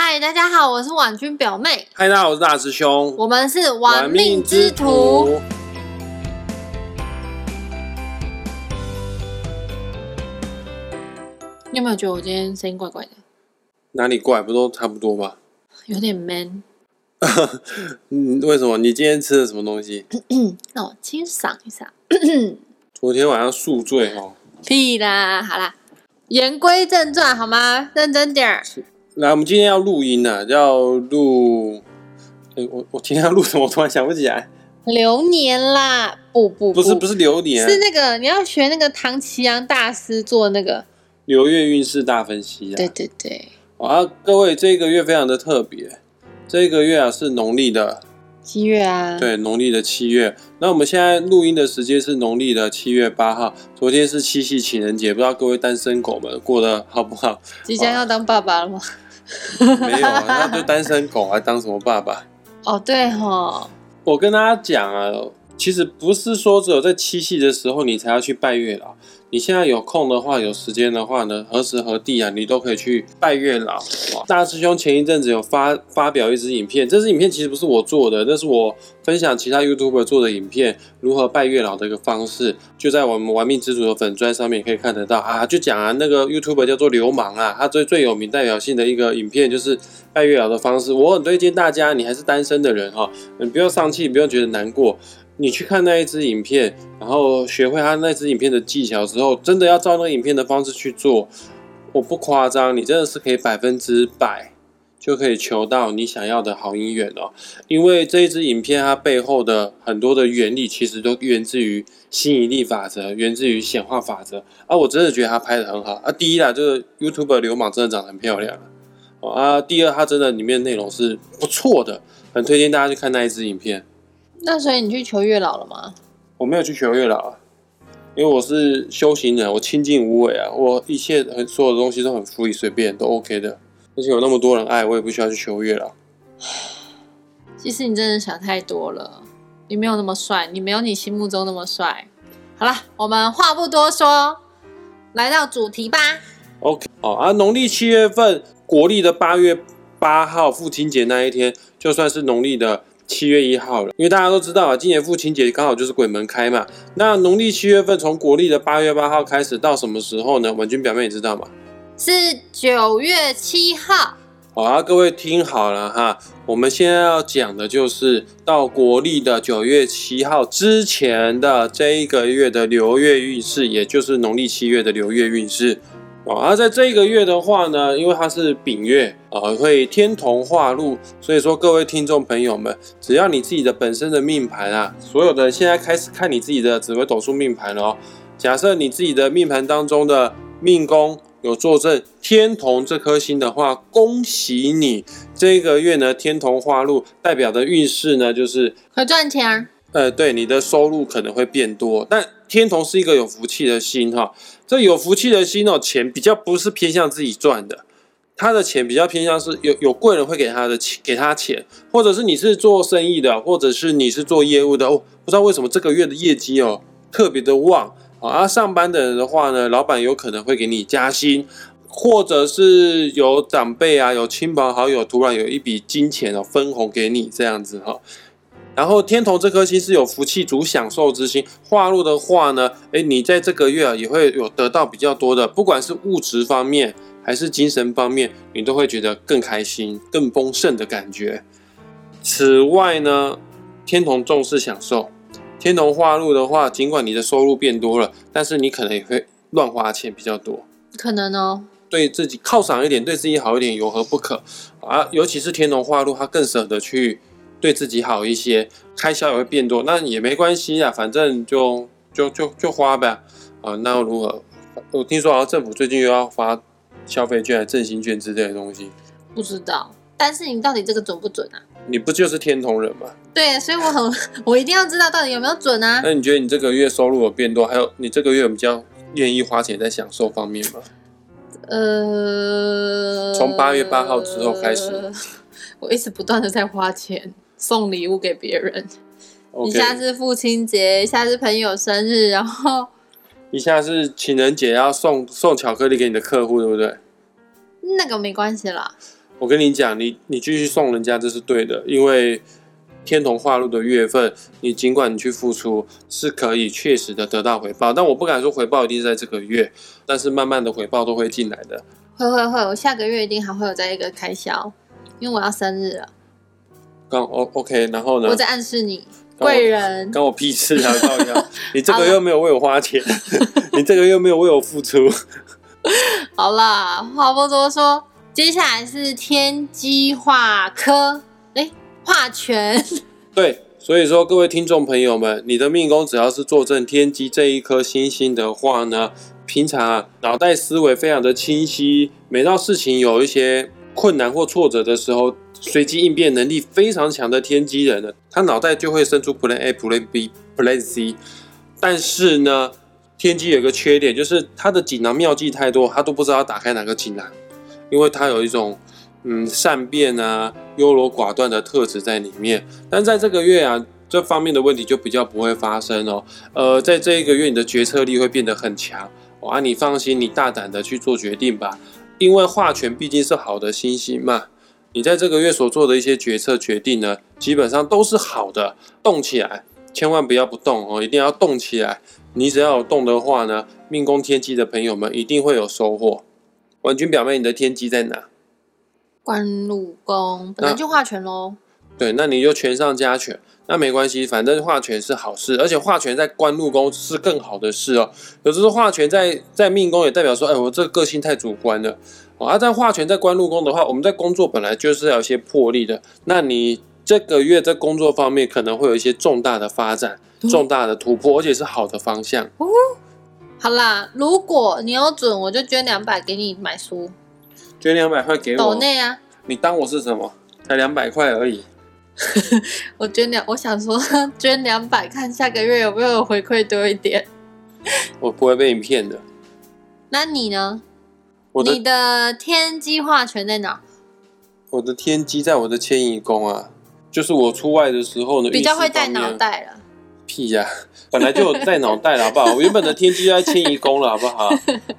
嗨，大家好，我是婉君表妹，嗨，大家好，我是大师兄，我们是玩命之徒。。你有没有觉得我今天声音怪怪的，哪里怪？不都差不多吗？有点 man？嗯，为什么？你今天吃了什么东西？让我清赏一下。昨天晚上宿醉哦。屁啦，好啦，言归正传好吗？认真点儿。来，我们今天要录音呢，要录。哎、我我今天要录什么？我突然想不起来。流年啦，不不不是不是流年，是那个你要学那个唐奇阳大师做那个。流月运势大分析啊。对对对，啊，各位，这个月非常的特别，这个月啊是农历的，七月啊。。对，农历的七月。那我们现在录音的时间是农历的七月八号，昨天是七夕情人节，不知道各位单身狗们过得好不好？即将要当爸爸了吗？没有啊，那就单身狗还当什么爸爸？哦，对哈，我跟大家讲啊，其实不是说只有在七夕的时候你才要去拜月老，你现在有空的话，有时间的话呢，何时何地啊，你都可以去拜月老。大师兄前一阵子有发发表一支影片，这支影片其实不是我做的，那是我分享其他 YouTuber 做的影片，如何拜月老的一个方式，就在我们玩命之主的粉砖上面可以看得到啊。就讲啊，那个 YouTuber 叫做流氓啊，他最最有名代表性的一个影片就是拜月老的方式，我很推荐大家，你还是单身的人哈，你不要丧气，不要觉得难过。你去看那一支影片，然后学会他那支影片的技巧之后，真的要照那个影片的方式去做，我不夸张，你真的是可以百分之百就可以求到你想要的好姻缘哦。因为这一支影片它背后的很多的原理，其实都源自于吸引力法则，源自于显化法则啊。我真的觉得他拍的很好啊。第一啦，这个 YouTube 流氓真的长得很漂亮啊。第二，它真的里面内容是不错的，很推荐大家去看那一支影片。那所以你去求月老了吗？我没有去求月老啊，因为我是修行人，我清净无为啊，我一切很所有的东西都很 free，随便都 OK 的，而且有那么多人爱，我也不需要去求月老。其实你真的想太多了，你没有那么帅，你没有你心目中那么帅。好了，我们话不多说，来到主题吧。OK，哦啊，农历七月份，国历的八月八号父亲节那一天，就算是农历的七月一号了。因为大家都知道啊，今年父亲节刚好就是鬼门开嘛。那农历七月份从国历的八月八号开始到什么时候呢？文君表妹你知道吗？是九月七号，好啊，各位听好了哈，我们现在要讲的就是到国历的九月七号之前的这一个月的流月运势，也就是农历七月的流月运势。哦，而在这个月的话呢，因为它是丙月，呃，会天同化禄，所以说各位听众朋友们，只要你自己的本身的命盘啊，所有的现在开始看你自己的紫微斗数命盘了哦。假设你自己的命盘当中的命宫有坐镇天同这颗星的话，恭喜你！这个月呢，天同化禄代表的运势呢，就是会赚钱。呃，对，你的收入可能会变多。但天同是一个有福气的星哈，这有福气的星哦，钱比较不是偏向自己赚的，他的钱比较偏向是有有贵人会给他的钱，给他钱，或者是你是做生意的，或者是你是做业务的哦，不知道为什么这个月的业绩哦特别的旺啊。啊上班的人的话呢，老板有可能会给你加薪。或者是有长辈啊，有亲朋好友突然有一笔金钱哦分红给你这样子哈、然后天同这颗星是有福气主享受之星，化禄的话呢，哎，你在这个月啊也会有得到比较多的，不管是物质方面还是精神方面，你都会觉得更开心、更丰盛的感觉。此外呢，天同重视享受，天同化禄的话，尽管你的收入变多了，但是你可能也会乱花钱比较多。可能哦，对自己犒赏一点，对自己好一点，有何不可啊？尤其是天龙化禄，他更舍得去对自己好一些，开销也会变多，那也没关系啊，反正就就就就花呗啊。那又如何？我听说好像政府最近又要发消费券、振兴券之类的东西，不知道。但是你到底这个准不准啊？你不就是天同人吗？对，所以我很，我一定要知道到底有没有准啊。那你觉得你这个月收入有变多，还有你这个月有比较愿意花钱在享受方面吗？呃，从八月八号之后开始，我一直不断的在花钱送礼物给别人。一 OK，下是父亲节，一下是朋友生日，然后一下是情人节要送送巧克力给你的客户，对不对？那个没关系啦。我跟你讲，你你继续送人家这是对的，因为天同化禄的月份，你尽管你去付出，是可以确实的得到回报。但我不敢说回报一定是在这个月，但是慢慢的回报都会进来的。会会会，我下个月一定还会有再一个开销，因为我要生日了。刚 O OK，然后呢我？在暗示你，贵人。关我屁事啊！高一你这个又没有为我花钱，你这个又没有为我付出。好啦，话不多说，接下来是天机化科，哎，化权。对，所以说各位听众朋友们，你的命宫只要是坐镇天机这一颗星星的话呢，平常啊脑袋思维非常的清晰，每到事情有一些困难或挫折的时候，随机应变能力非常强的天机人呢，他脑袋就会生出 Plan A、Plan B、Plan C。但是呢，天机有个缺点，就是他的锦囊妙计太多，他都不知道打开哪个锦囊，因为他有一种嗯善变啊、优柔寡断的特质在里面。但在这个月啊，这方面的问题就比较不会发生哦。呃，在这一个月，你的决策力会变得很强。哇，你放心，你大胆的去做决定吧，因为化权毕竟是好的星星嘛。你在这个月所做的一些决策决定呢，基本上都是好的，动起来，千万不要不动哦，一定要动起来。你只要有动的话呢，命宫天机的朋友们一定会有收获。婉君表妹，你的天机在哪？官禄宫本来就化权喽。对，那你就权上加权，那没关系，反正化权是好事，而且化权在官禄宫是更好的事哦。有时候化权在在命宫也代表说，哎，我这个个性太主观了。哦，而、在化权在官禄宫的话，我们在工作本来就是要有一些魄力的。那你这个月在工作方面可能会有一些重大的发展、重大的突破，而且是好的方向。好啦，如果你有准，我就捐两百给你买书。捐两百块给我，抖内啊，你当我是什么？才两百块而已。我捐两，我想说 捐两百，看下个月有没有回馈多一点。我不会被你骗的。那你呢？我的你的天机化权在哪？我的天机在我的迁移宫啊，就是我出外的时候呢，比较会带脑袋了。屁呀、本来就有带脑袋了，好不好？我原本的天机就在迁移宫了，好不好？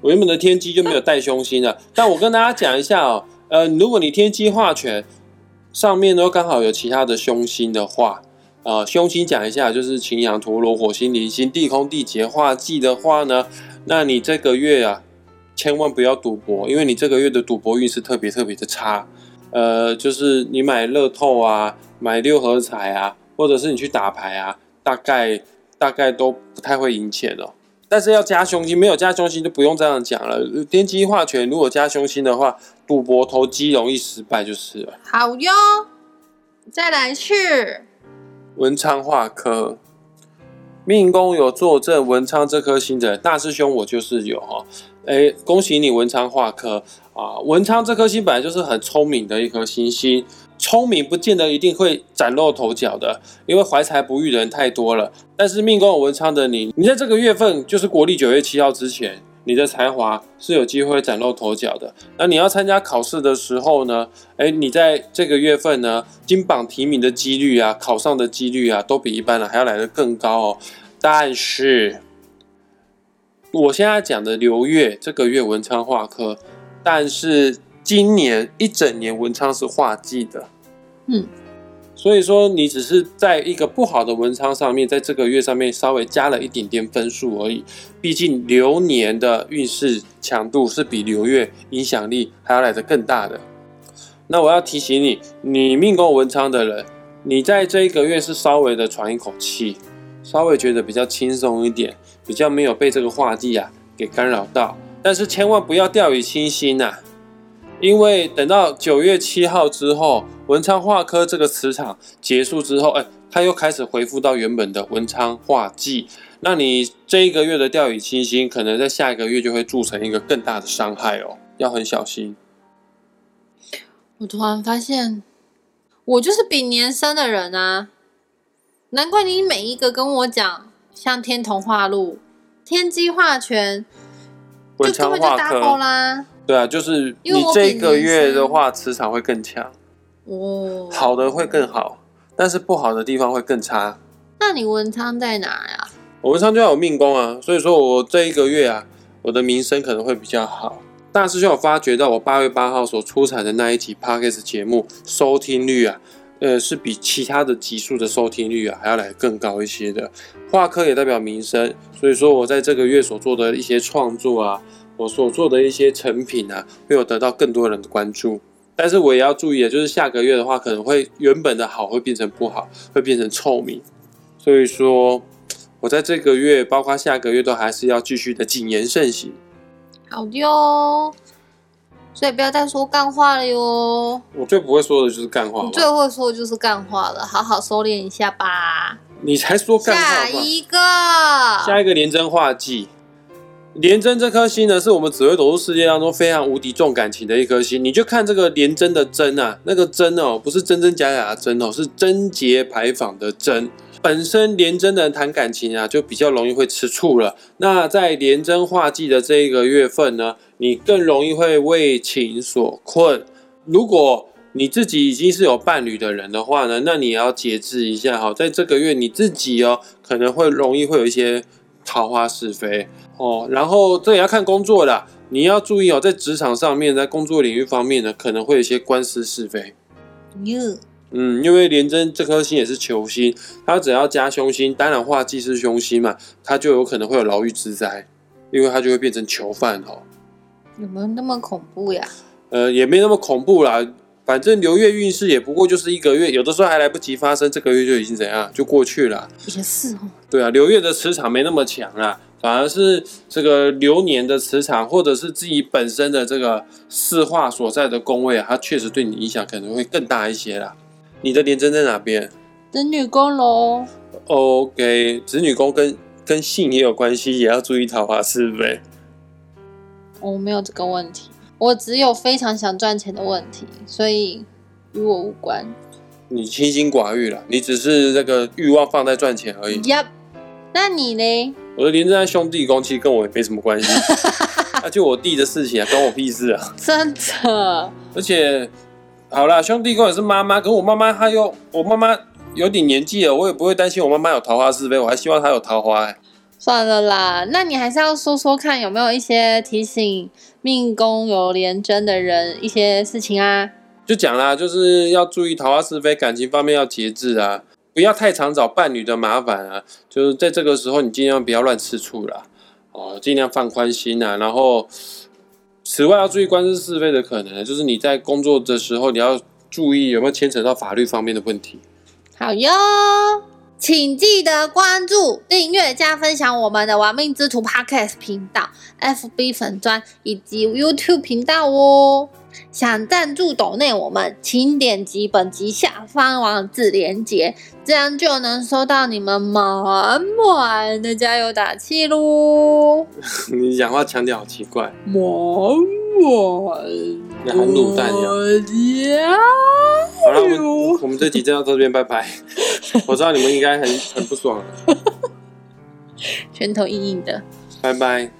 我原本的天机就没有带凶星了。但我跟大家讲一下哦，呃，如果你天机化权上面呢刚好有其他的凶星的话，呃，凶星讲一下就是擎羊、陀罗、火星、离星、地空、地劫化忌的话呢，那你这个月啊，千万不要赌博，因为你这个月的赌博运势特别特别的差。呃，就是你买乐透啊，买六合彩啊，或者是你去打牌啊，大概大概都不太会赢钱哦。但是要加凶星，没有加凶星就不用这样讲了。天机化权如果加凶星的话，赌博投机容易失败就是了。好哟，再来是文昌化科，命宫有坐镇文昌这颗星的大师兄，我就是有哦。哎，恭喜你文昌化科啊！文昌这颗星本来就是很聪明的一颗星星，聪明不见得一定会崭露头角的，因为怀才不遇的人太多了。但是命宫有文昌的你，你在这个月份就是国历九月七号之前，你的才华是有机会崭露头角的。那你要参加考试的时候呢，哎，你在这个月份呢，金榜题名的几率啊，考上的几率啊，都比一般人还要来得更高哦。但是，我现在讲的流月这个月文昌化科，但是今年一整年文昌是化忌的，嗯，所以说你只是在一个不好的文昌上面，在这个月上面稍微加了一点点分数而已。毕竟流年的运势强度是比流月影响力还要来得更大的。那我要提醒你，你命宫文昌的人，你在这一个月是稍微的喘一口气，稍微觉得比较轻松一点，比较没有被这个化忌啊给干扰到。但是千万不要掉以轻心呐、因为等到九月七号之后，文昌化科这个磁场结束之后，哎，它又开始恢复到原本的文昌化忌。那你这一个月的掉以轻心，可能在下一个月就会铸成一个更大的伤害哦，要很小心。我突然发现，我就是比年生的人啊，难怪你每一个跟我讲，像天同化禄、天机化权，就文根本就 double 科，啦。对啊，就是因为你这一个月的生话，磁场会更强，哦，好的会更好，但是不好的地方会更差。那你文昌在哪呀？我文昌就要有命宫啊，所以说我这一个月啊，我的名声可能会比较好。大师兄有发觉到我八月八号所出产的那一集 podcast 节目收听率啊，呃，是比其他的集数的收听率啊还要来更高一些的。画科也代表民生，所以说我在这个月所做的一些创作啊，我所做的一些成品啊，会有得到更多人的关注。但是我也要注意的，就是下个月的话，可能会原本的好会变成不好，会变成臭名。所以说，我在这个月，包括下个月，都还是要继续的谨言慎行。好的哟，所以不要再说干话了哟。我最不会说的就是干话嘛，你最会说的就是干话了，好好收敛一下吧。你才说干话。下一个，下一个廉贞化忌，廉贞这颗星呢，是我们紫微斗数世界当中非常无敌重感情的一颗星。你就看这个廉贞的贞啊，那个贞哦，不是真真假假的贞哦，是贞洁牌坊的贞。本身廉贞的人谈感情啊，就比较容易会吃醋了。那在廉贞化忌的这一个月份呢，你更容易会为情所困。如果你自己已经是有伴侣的人的话呢，那你也要节制一下哈，在这个月你自己哦，可能会容易会有一些桃花是非哦。然后这也要看工作啦，你要注意哦，在职场上面，在工作领域方面呢，可能会有一些官司是非。哟，嗯，因为廉贞这颗星也是球星，它只要加凶星，当然化忌是凶星嘛，它就有可能会有牢狱之灾，因为它就会变成囚犯哦。有没有那么恐怖呀？呃，也没那么恐怖啦，反正流月运势也不过就是一个月，有的时候还来不及发生，这个月就已经怎样就过去了。也是哦。对啊，流月的磁场没那么强啦，反而是这个流年的磁场，或者是自己本身的这个四化所在的宫位啊，它确实对你影响可能会更大一些啦。你的廉贞在哪边子女宫喽，？OK，子女宫跟跟性也有关系，也要注意桃花是非。我没有这个问题，我只有非常想赚钱的问题，所以与我无关。你清心寡欲了，你只是这个欲望放在赚钱而已。Yep，那你呢？我的廉贞在兄弟宫，其实跟我也没什么关系，那就我弟的事情啊，关我屁事啊！真的？而且，好啦，兄弟宫也是妈妈，可是我妈妈她又，我妈妈有点年纪了，我也不会担心我妈妈有桃花是非，我还希望她有桃花、欸。算了啦，那你还是要说说看，有没有一些提醒命宫有廉贞的人一些事情啊？就讲啦，就是要注意桃花是非，感情方面要节制啊，不要太常找伴侣的麻烦啊。就是在这个时候，你尽量不要乱吃醋啦，哦，尽量放宽心啊。然后，此外要注意官司是非的可能，就是你在工作的时候，你要注意有没有牵扯到法律方面的问题。好哟，请记得关注、订阅、加分享我们的“玩命之徒 ”Podcast 频道、FB 粉专以及 YouTube 频道哦。想赞助抖内我们，请点击本集下方网址连接，这样就能收到你们满满的加油打气喽！你讲话腔调好奇怪，满满那含卤蛋一样。的好了，我们我们这集就到这边，拜拜。我知道你们应该很很不爽了，拳头硬硬的。拜拜。